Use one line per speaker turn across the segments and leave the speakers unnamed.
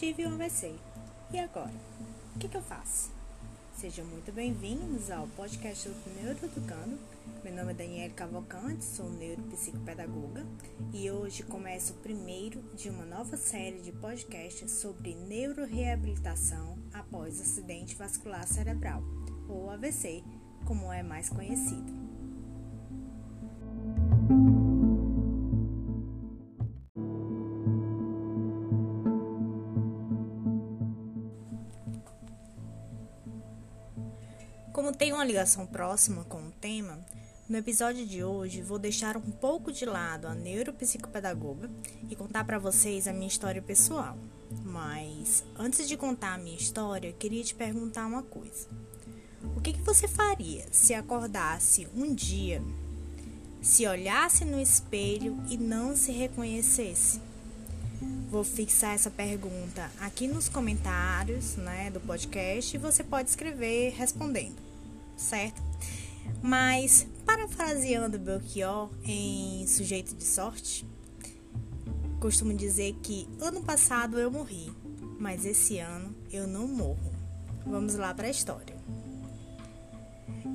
tive um AVC. E agora? O que, que eu faço? Sejam muito bem-vindos ao podcast do Neuroeducando. Meu nome é Daniela Cavalcante, sou neuropsicopedagoga e hoje começo o primeiro de uma nova série de podcasts sobre neuroreabilitação após acidente vascular cerebral, ou AVC, como é mais conhecido. Como tem uma ligação próxima com o tema, no episódio de hoje vou deixar um pouco de lado a neuropsicopedagoga e contar para vocês a minha história pessoal. Mas antes de contar a minha história, queria te perguntar uma coisa. O que, que você faria se acordasse um dia, se olhasse no espelho e não se reconhecesse? Vou fixar essa pergunta aqui nos comentários né, do podcast e você pode escrever respondendo, certo? Mas, parafraseando Belchior em Sujeito de Sorte, costumo dizer que ano passado eu morri, mas esse ano eu não morro. Vamos lá para a história.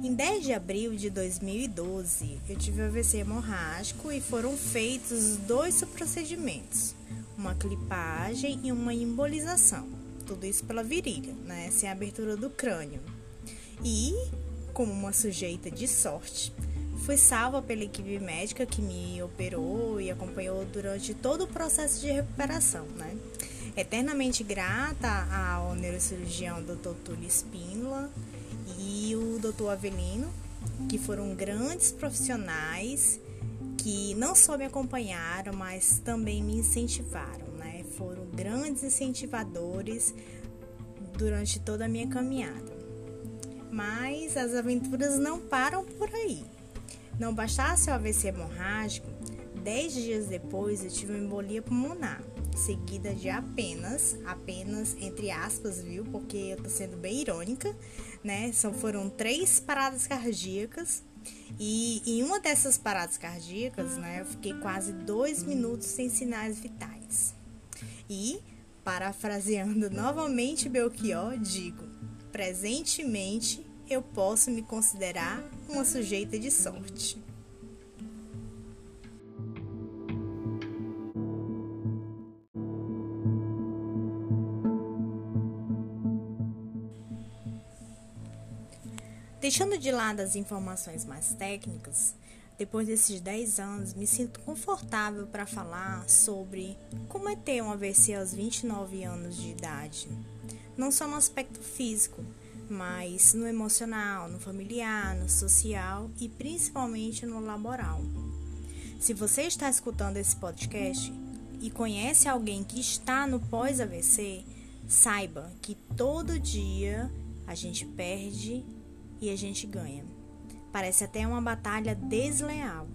Em 10 de abril de 2012, eu tive AVC hemorrágico e foram feitos dois procedimentos uma clipagem e uma embolização. Tudo isso pela virilha, né? Sem abertura do crânio. E, como uma sujeita de sorte, fui salva pela equipe médica que me operou e acompanhou durante todo o processo de recuperação, né? Eternamente grata ao neurocirurgião Dr. Túlio Espínola e o Dr. Avelino, que foram grandes profissionais que não só me acompanharam, mas também me incentivaram, né? Foram grandes incentivadores durante toda a minha caminhada. Mas as aventuras não param por aí. Não bastasse o AVC hemorrágico, dez dias depois eu tive uma embolia pulmonar, seguida de apenas, apenas entre aspas, viu? Porque eu tô sendo bem irônica, né? São, foram três paradas cardíacas e em uma dessas paradas cardíacas, né, eu fiquei quase dois minutos sem sinais vitais. E, parafraseando novamente Belchior, digo: presentemente eu posso me considerar uma sujeita de sorte. Deixando de lado as informações mais técnicas, depois desses 10 anos, me sinto confortável para falar sobre como é ter um AVC aos 29 anos de idade. Não só no aspecto físico, mas no emocional, no familiar, no social e principalmente no laboral. Se você está escutando esse podcast e conhece alguém que está no pós-AVC, saiba que todo dia a gente perde e a gente ganha. Parece até uma batalha desleal,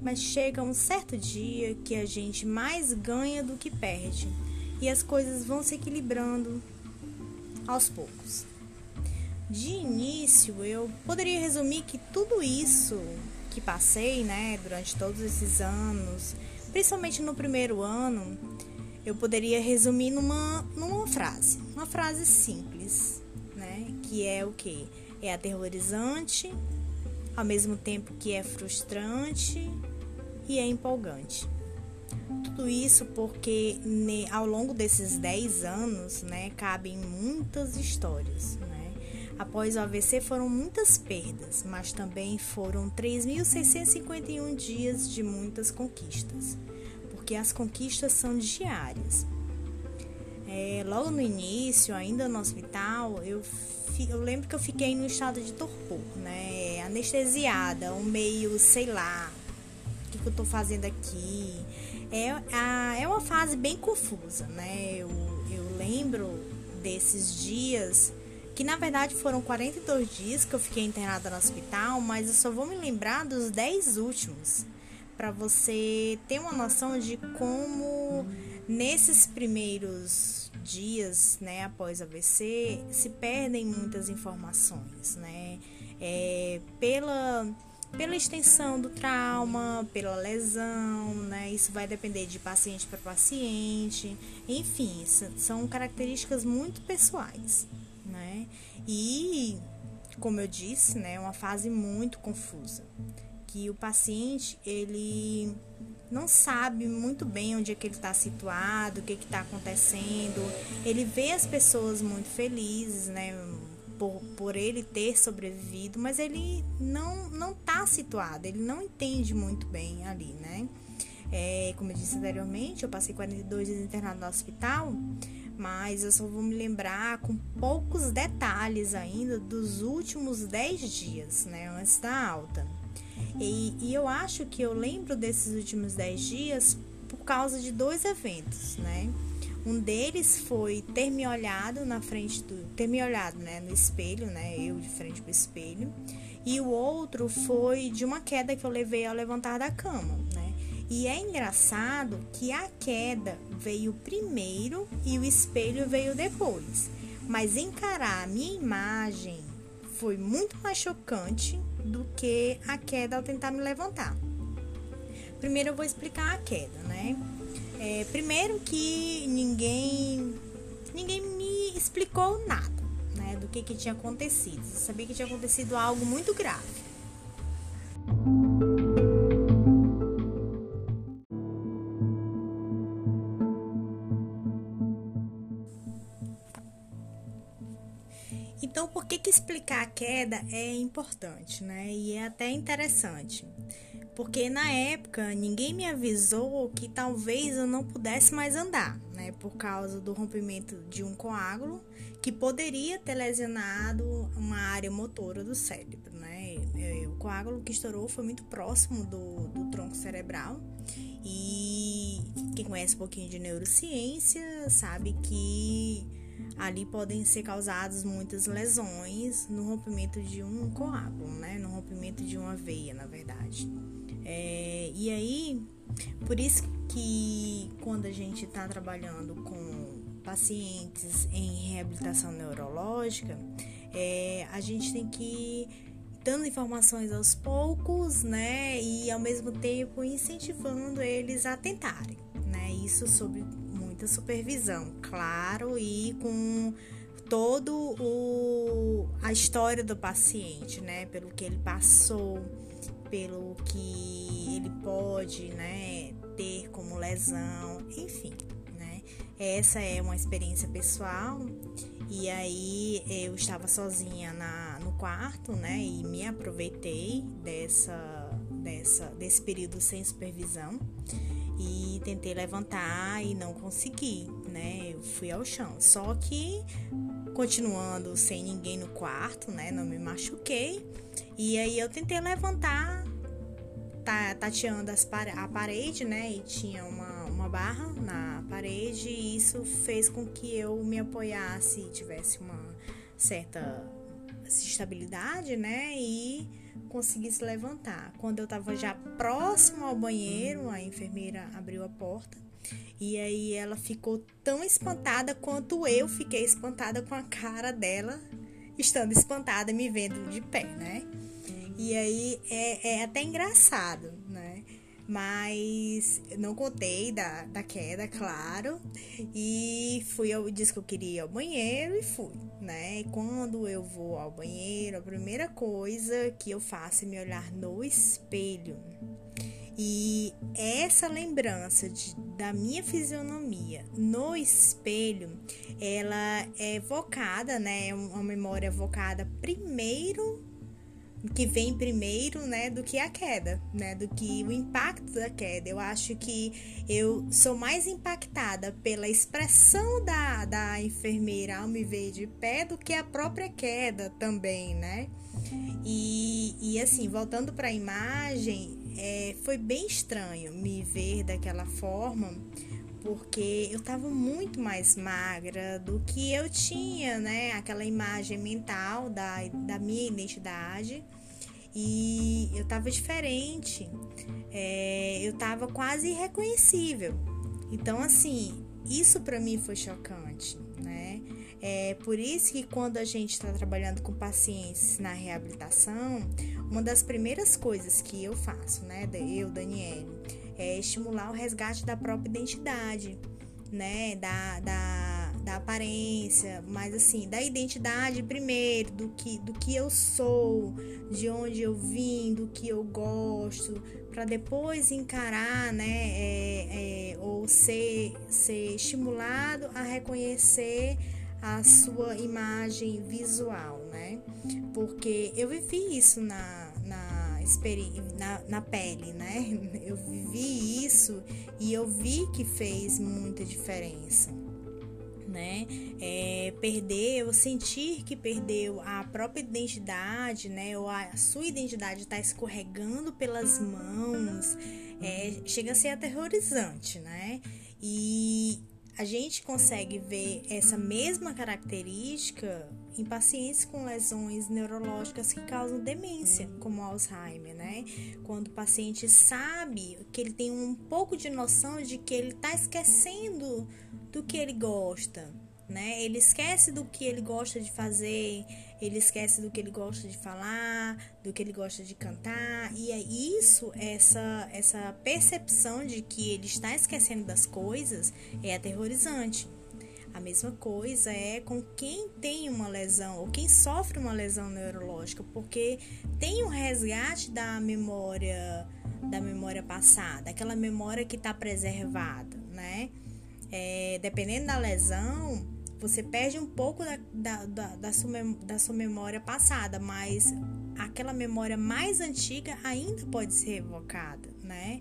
mas chega um certo dia que a gente mais ganha do que perde e as coisas vão se equilibrando aos poucos. De início, eu poderia resumir que tudo isso que passei, né, durante todos esses anos, principalmente no primeiro ano, eu poderia resumir numa, numa frase, uma frase simples, né, que é o que? É aterrorizante, ao mesmo tempo que é frustrante e é empolgante. Tudo isso porque ao longo desses 10 anos, né, cabem muitas histórias, né? Após o AVC foram muitas perdas, mas também foram 3.651 dias de muitas conquistas, porque as conquistas são diárias. É, logo no início, ainda no hospital, eu eu lembro que eu fiquei no estado de torpor, né? Anestesiada, um meio, sei lá, o que, que eu tô fazendo aqui. É, a, é uma fase bem confusa, né? Eu, eu lembro desses dias, que na verdade foram 42 dias que eu fiquei internada no hospital, mas eu só vou me lembrar dos 10 últimos, para você ter uma noção de como nesses primeiros dias, né, após AVC, se perdem muitas informações, né, é, pela pela extensão do trauma, pela lesão, né? Isso vai depender de paciente para paciente, enfim, são características muito pessoais, né? E, como eu disse, né, uma fase muito confusa, que o paciente ele não sabe muito bem onde é que ele está situado, o que está acontecendo. Ele vê as pessoas muito felizes, né? Por, por ele ter sobrevivido, mas ele não não está situado, ele não entende muito bem ali, né? É, como eu disse anteriormente, eu passei 42 dias internado no hospital, mas eu só vou me lembrar com poucos detalhes ainda dos últimos 10 dias, né, antes da alta. E, e eu acho que eu lembro desses últimos 10 dias por causa de dois eventos, né? Um deles foi ter me olhado na frente do. ter me olhado né, no espelho, né? Eu de frente pro espelho. E o outro foi de uma queda que eu levei ao levantar da cama, né? E é engraçado que a queda veio primeiro e o espelho veio depois. Mas encarar a minha imagem foi muito mais chocante do que a queda ao tentar me levantar. Primeiro eu vou explicar a queda, né? É, primeiro que ninguém ninguém me explicou nada, né, do que que tinha acontecido. Eu sabia que tinha acontecido algo muito grave. Queda é importante, né? E é até interessante. Porque na época ninguém me avisou que talvez eu não pudesse mais andar, né? Por causa do rompimento de um coágulo que poderia ter lesionado uma área motora do cérebro, né? O coágulo que estourou foi muito próximo do, do tronco cerebral e quem conhece um pouquinho de neurociência sabe que ali podem ser causadas muitas lesões no rompimento de um coágulo, né? No rompimento de uma veia, na verdade. É, e aí, por isso que quando a gente está trabalhando com pacientes em reabilitação neurológica, é, a gente tem que dando informações aos poucos, né, e ao mesmo tempo incentivando eles a tentarem, né, isso sobre muita supervisão, claro, e com todo o a história do paciente, né, pelo que ele passou, pelo que ele pode, né, ter como lesão, enfim, né? Essa é uma experiência pessoal. E aí eu estava sozinha na, no quarto, né, e me aproveitei dessa dessa desse período sem supervisão e tentei levantar e não consegui, né? Eu fui ao chão. Só que continuando sem ninguém no quarto, né? Não me machuquei. E aí eu tentei levantar, tateando as, a parede, né? E tinha uma, uma barra na parede e isso fez com que eu me apoiasse e tivesse uma certa estabilidade, né? E consegui se levantar. Quando eu estava já próximo ao banheiro, a enfermeira abriu a porta e aí ela ficou tão espantada quanto eu fiquei espantada com a cara dela, estando espantada me vendo de pé, né? E aí é, é até engraçado? Mas não contei da, da queda, claro. E fui, eu disse que eu queria ir ao banheiro e fui, né? E quando eu vou ao banheiro, a primeira coisa que eu faço é me olhar no espelho. E essa lembrança de, da minha fisionomia no espelho, ela é evocada, né? É uma memória evocada primeiro que vem primeiro, né, do que a queda, né, do que o impacto da queda. Eu acho que eu sou mais impactada pela expressão da, da enfermeira ao me ver de pé do que a própria queda também, né? E, e assim, voltando para a imagem, é, foi bem estranho me ver daquela forma, porque eu estava muito mais magra do que eu tinha, né? Aquela imagem mental da, da minha identidade. E eu estava diferente, é, eu estava quase irreconhecível. Então, assim, isso para mim foi chocante, né? É por isso que quando a gente está trabalhando com pacientes na reabilitação, uma das primeiras coisas que eu faço, né, eu, Daniele, é estimular o resgate da própria identidade, né, da, da, da aparência, mas assim, da identidade primeiro, do que, do que eu sou, de onde eu vim, do que eu gosto, para depois encarar, né, é, é, ou ser, ser estimulado a reconhecer a sua imagem visual, né? Porque eu vivi isso na, na, na, pele, né? Eu vivi isso e eu vi que fez muita diferença. Né? É, ou sentir que perdeu a própria identidade, né? Ou a sua identidade está escorregando pelas mãos, é, chega a ser aterrorizante, né? E a gente consegue ver essa mesma característica em pacientes com lesões neurológicas que causam demência, como Alzheimer, né? Quando o paciente sabe que ele tem um pouco de noção de que ele está esquecendo do que ele gosta, né? Ele esquece do que ele gosta de fazer, ele esquece do que ele gosta de falar, do que ele gosta de cantar, e é isso, essa essa percepção de que ele está esquecendo das coisas é aterrorizante. A mesma coisa é com quem tem uma lesão ou quem sofre uma lesão neurológica, porque tem um resgate da memória da memória passada, aquela memória que está preservada, né? É, dependendo da lesão, você perde um pouco da, da, da, da, sua, da sua memória passada, mas aquela memória mais antiga ainda pode ser evocada, né?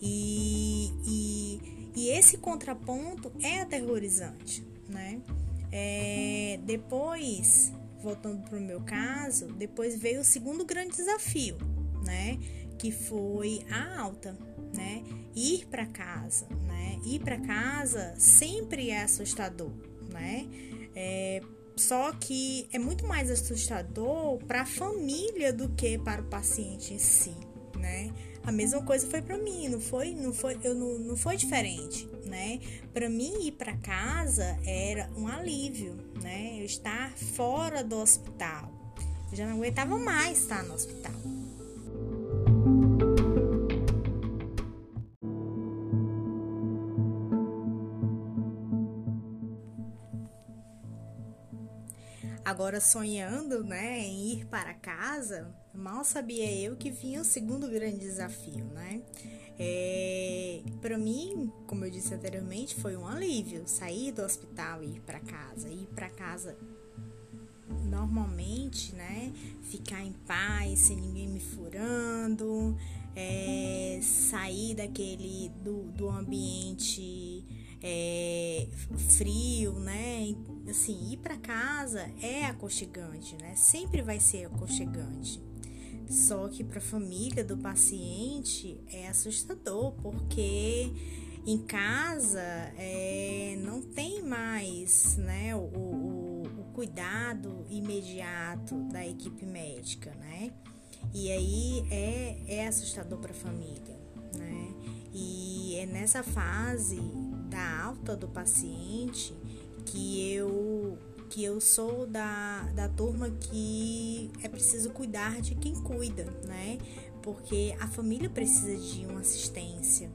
E, e, e esse contraponto é aterrorizante, né? É, depois, voltando para o meu caso, depois veio o segundo grande desafio, né? Que foi a alta, né? Ir para casa, né? Ir para casa sempre é assustador, né? É, só que é muito mais assustador para a família do que para o paciente em si, né? A mesma coisa foi para mim, não foi, não foi, eu não, não foi diferente, né? Para mim ir para casa era um alívio, né? Eu estar fora do hospital. Eu já não aguentava mais estar no hospital. Agora sonhando, né, em ir para casa, mal sabia eu que vinha o segundo grande desafio, né? É, para mim, como eu disse anteriormente, foi um alívio sair do hospital e ir para casa, ir para casa normalmente, né? Ficar em paz, sem ninguém me furando, é, sair daquele do, do ambiente é, frio, né? Assim, ir para casa é aconchegante, né? Sempre vai ser aconchegante. Só que para a família do paciente é assustador, porque em casa é, não tem mais né, o, o, o cuidado imediato da equipe médica, né? E aí é, é assustador para a família, né? E é nessa fase da alta do paciente que eu que eu sou da, da turma que é preciso cuidar de quem cuida, né? Porque a família precisa de uma assistência,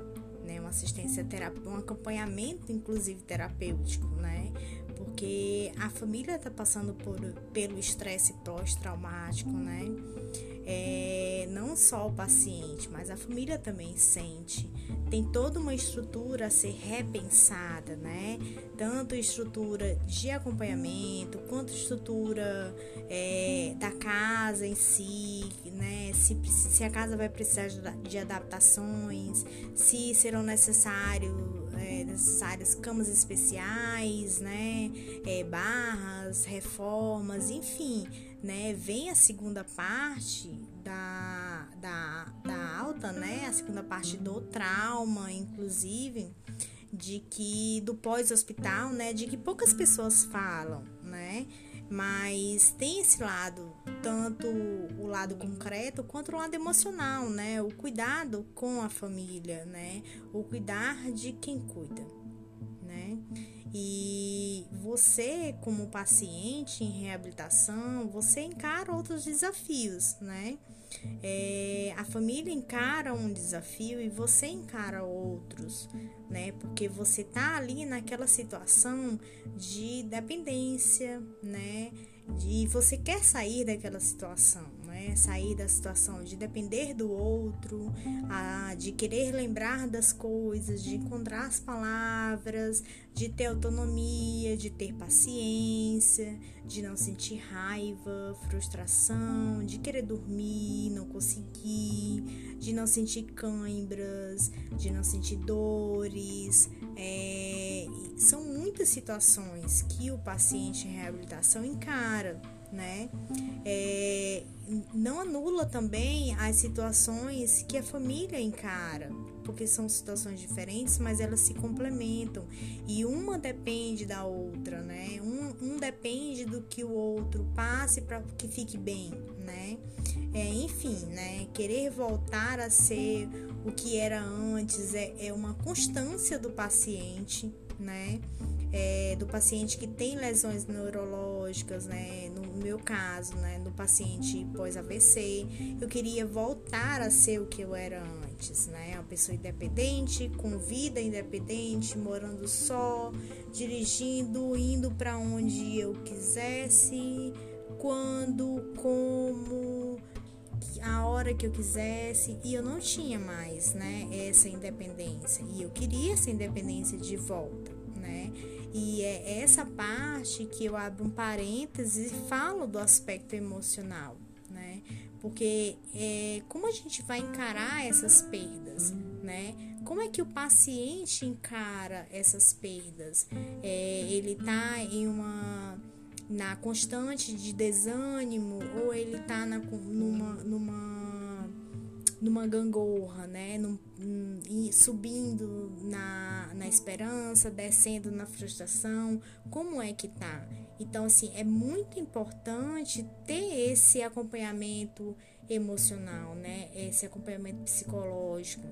né? Uma assistência terapêutica, um acompanhamento, inclusive terapêutico, né? Porque a família está passando por, pelo estresse pós-traumático, né? É, não só o paciente, mas a família também sente. Tem toda uma estrutura a ser repensada, né? Tanto estrutura de acompanhamento, quanto estrutura é, da casa em si, né? Se, se a casa vai precisar de adaptações, se serão necessários é, necessárias camas especiais, né? É, barras, reformas, enfim né, vem a segunda parte da, da, da alta, né, a segunda parte do trauma, inclusive, de que do pós-hospital, né, de que poucas pessoas falam, né, mas tem esse lado, tanto o lado concreto quanto o lado emocional, né, o cuidado com a família, né, o cuidar de quem cuida, né. E você, como paciente em reabilitação, você encara outros desafios, né? É, a família encara um desafio e você encara outros, né? Porque você tá ali naquela situação de dependência, né? De você quer sair daquela situação né? Sair da situação de depender do outro, a, de querer lembrar das coisas, de encontrar as palavras, de ter autonomia, de ter paciência, de não sentir raiva, frustração, de querer dormir, não conseguir, de não sentir cãibras, de não sentir dores. É, são muitas situações que o paciente em reabilitação encara né? É, não anula também as situações que a família encara, porque são situações diferentes, mas elas se complementam e uma depende da outra, né? Um, um depende do que o outro passe para que fique bem, né? É, enfim, né? Querer voltar a ser o que era antes é, é uma constância do paciente, né? É, do paciente que tem lesões neurológicas, né? No meu caso, né? No paciente pós-AVC, eu queria voltar a ser o que eu era antes, né? Uma pessoa independente, com vida independente, morando só, dirigindo, indo para onde eu quisesse, quando, como, a hora que eu quisesse e eu não tinha mais, né, essa independência e eu queria essa independência de volta, né? E é essa parte que eu abro um parêntese e falo do aspecto emocional, né? Porque é, como a gente vai encarar essas perdas, né? Como é que o paciente encara essas perdas? É, ele tá em uma na constante de desânimo ou ele tá na, numa, numa, numa gangorra, né? Num, subindo na, na esperança, descendo na frustração, como é que tá? Então, assim, é muito importante ter esse acompanhamento emocional, né? Esse acompanhamento psicológico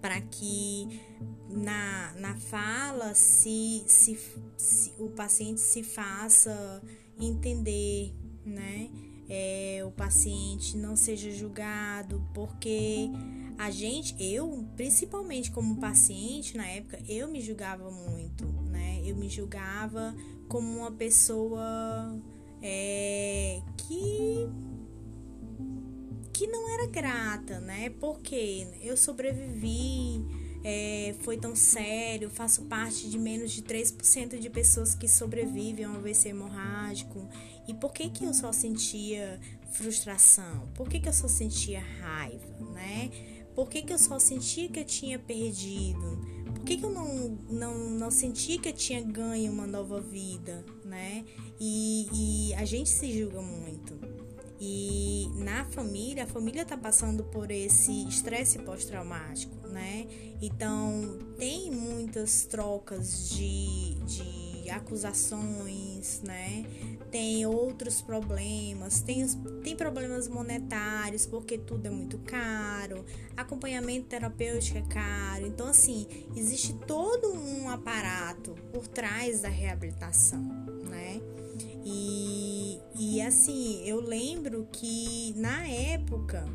para que na, na fala se, se, se, o paciente se faça entender, né? É, o paciente não seja julgado, porque a gente, eu, principalmente como paciente na época, eu me julgava muito, né? Eu me julgava como uma pessoa é, que que não era grata, né? Porque eu sobrevivi, é, foi tão sério, faço parte de menos de 3% de pessoas que sobrevivem a um AVC hemorrágico. E por que, que eu só sentia frustração? Por que, que eu só sentia raiva, né? Por que, que eu só sentia que eu tinha perdido? Por que, que eu não, não, não sentia que eu tinha ganho uma nova vida, né? E, e a gente se julga muito. E na família, a família está passando por esse estresse pós-traumático, né? Então, tem muitas trocas de, de acusações, né? Tem outros problemas, tem, tem problemas monetários, porque tudo é muito caro, acompanhamento terapêutico é caro. Então, assim, existe todo um aparato por trás da reabilitação, né? E, e assim, eu lembro que na época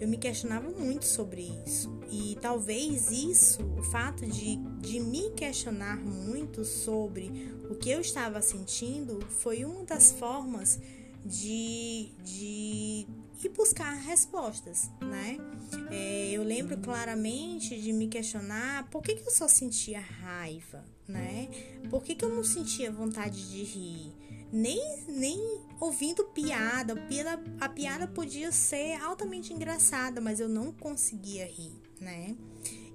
eu me questionava muito sobre isso. E talvez isso, o fato de, de me questionar muito sobre o que eu estava sentindo, foi uma das formas de, de ir buscar respostas, né? É, eu lembro claramente de me questionar por que, que eu só sentia raiva, né? Por que, que eu não sentia vontade de rir? Nem, nem ouvindo piada. A, piada. podia ser altamente engraçada, mas eu não conseguia rir, né?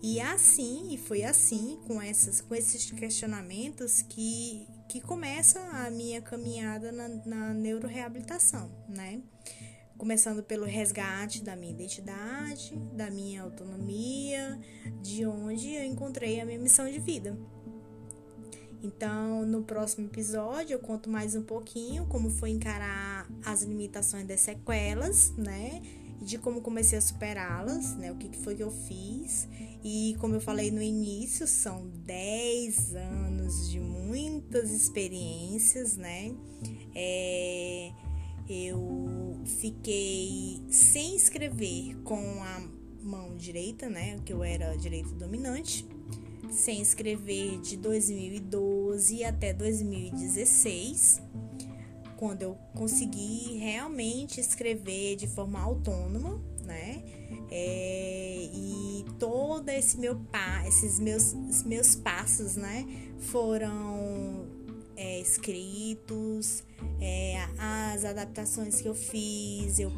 E assim, e foi assim, com, essas, com esses questionamentos, que, que começa a minha caminhada na, na neuroreabilitação, né? Começando pelo resgate da minha identidade, da minha autonomia, de onde eu encontrei a minha missão de vida. Então, no próximo episódio, eu conto mais um pouquinho como foi encarar as limitações das sequelas, né? De como comecei a superá-las, né? O que foi que eu fiz. E como eu falei no início, são 10 anos de muitas experiências, né? É, eu fiquei sem escrever com a mão direita, né? Que eu era direito dominante, sem escrever de 2012 até 2016, quando eu consegui realmente escrever de forma autônoma, né? É, e todo esse meu pa, esses meus, meus passos, né, foram é, escritos, é, as adaptações que eu fiz, eu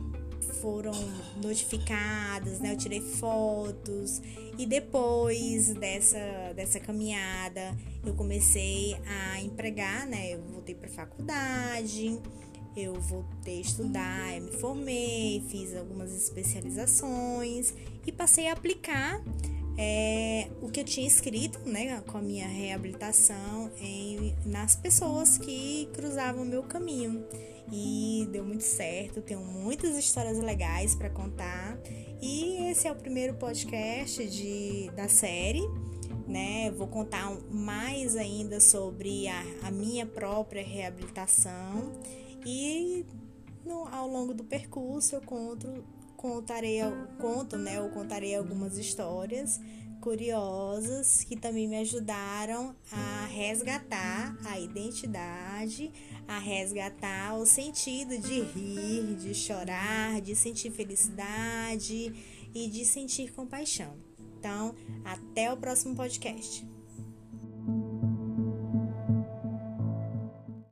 foram notificadas, né? Eu tirei fotos e depois dessa, dessa caminhada eu comecei a empregar, né? Eu voltei para faculdade, eu voltei a estudar, me formei, fiz algumas especializações e passei a aplicar é, o que eu tinha escrito, né, com a minha reabilitação em, nas pessoas que cruzavam o meu caminho. E deu muito certo, tenho muitas histórias legais para contar. E esse é o primeiro podcast de, da série né? Vou contar mais ainda sobre a, a minha própria reabilitação e no, ao longo do percurso eu conto, contarei, conto, né? Eu contarei algumas histórias curiosas que também me ajudaram a resgatar a identidade, a resgatar o sentido de rir, de chorar, de sentir felicidade e de sentir compaixão. Então, até o próximo podcast.